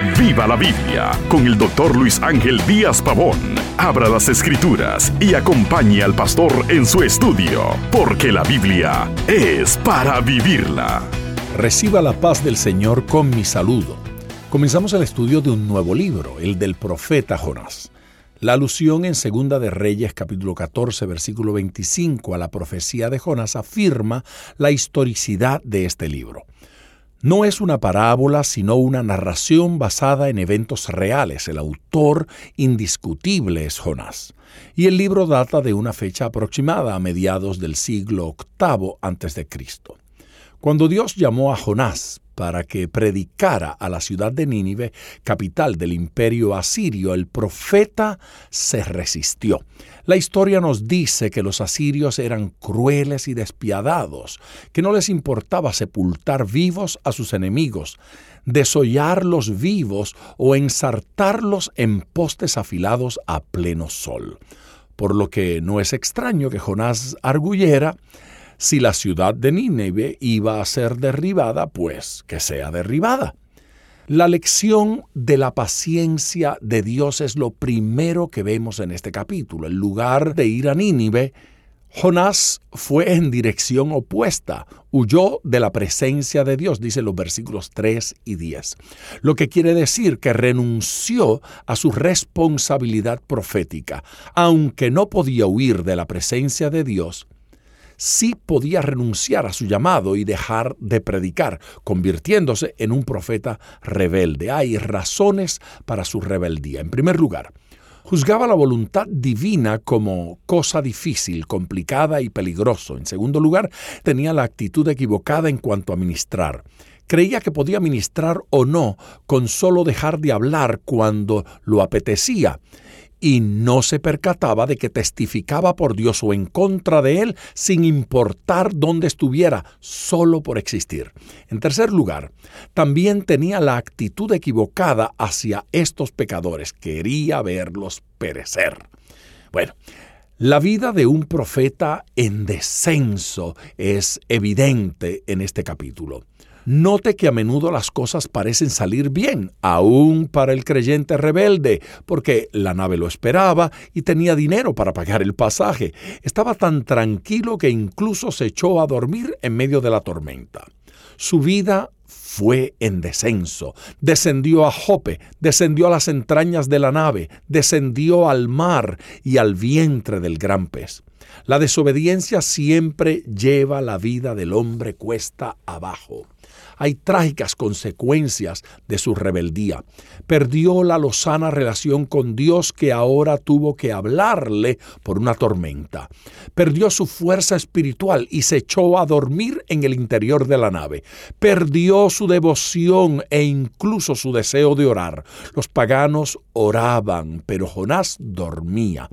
Viva la Biblia con el doctor Luis Ángel Díaz Pavón. Abra las escrituras y acompañe al pastor en su estudio, porque la Biblia es para vivirla. Reciba la paz del Señor con mi saludo. Comenzamos el estudio de un nuevo libro, el del profeta Jonás. La alusión en Segunda de Reyes capítulo 14 versículo 25 a la profecía de Jonás afirma la historicidad de este libro. No es una parábola, sino una narración basada en eventos reales. El autor indiscutible es Jonás. Y el libro data de una fecha aproximada a mediados del siglo VIII a.C. Cuando Dios llamó a Jonás para que predicara a la ciudad de Nínive, capital del imperio asirio, el profeta se resistió. La historia nos dice que los asirios eran crueles y despiadados, que no les importaba sepultar vivos a sus enemigos, desollarlos vivos o ensartarlos en postes afilados a pleno sol. Por lo que no es extraño que Jonás arguyera si la ciudad de Nínive iba a ser derribada, pues que sea derribada. La lección de la paciencia de Dios es lo primero que vemos en este capítulo. En lugar de ir a Nínive, Jonás fue en dirección opuesta, huyó de la presencia de Dios, dice los versículos 3 y 10. Lo que quiere decir que renunció a su responsabilidad profética. Aunque no podía huir de la presencia de Dios, sí podía renunciar a su llamado y dejar de predicar, convirtiéndose en un profeta rebelde. Hay razones para su rebeldía. En primer lugar, juzgaba la voluntad divina como cosa difícil, complicada y peligroso. En segundo lugar, tenía la actitud equivocada en cuanto a ministrar. Creía que podía ministrar o no con solo dejar de hablar cuando lo apetecía y no se percataba de que testificaba por Dios o en contra de él sin importar dónde estuviera, solo por existir. En tercer lugar, también tenía la actitud equivocada hacia estos pecadores, quería verlos perecer. Bueno, la vida de un profeta en descenso es evidente en este capítulo. Note que a menudo las cosas parecen salir bien, aún para el creyente rebelde, porque la nave lo esperaba y tenía dinero para pagar el pasaje. Estaba tan tranquilo que incluso se echó a dormir en medio de la tormenta. Su vida fue en descenso. Descendió a Jope, descendió a las entrañas de la nave, descendió al mar y al vientre del gran pez. La desobediencia siempre lleva la vida del hombre cuesta abajo hay trágicas consecuencias de su rebeldía. Perdió la lozana relación con Dios que ahora tuvo que hablarle por una tormenta. Perdió su fuerza espiritual y se echó a dormir en el interior de la nave. Perdió su devoción e incluso su deseo de orar. Los paganos oraban, pero Jonás dormía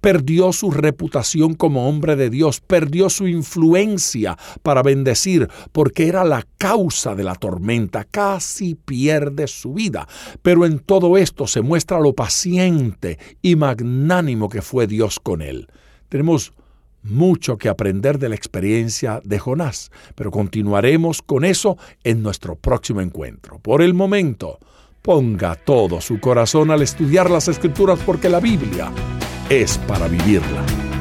perdió su reputación como hombre de Dios, perdió su influencia para bendecir, porque era la causa de la tormenta, casi pierde su vida. Pero en todo esto se muestra lo paciente y magnánimo que fue Dios con él. Tenemos mucho que aprender de la experiencia de Jonás, pero continuaremos con eso en nuestro próximo encuentro. Por el momento, ponga todo su corazón al estudiar las escrituras porque la Biblia es para vivirla.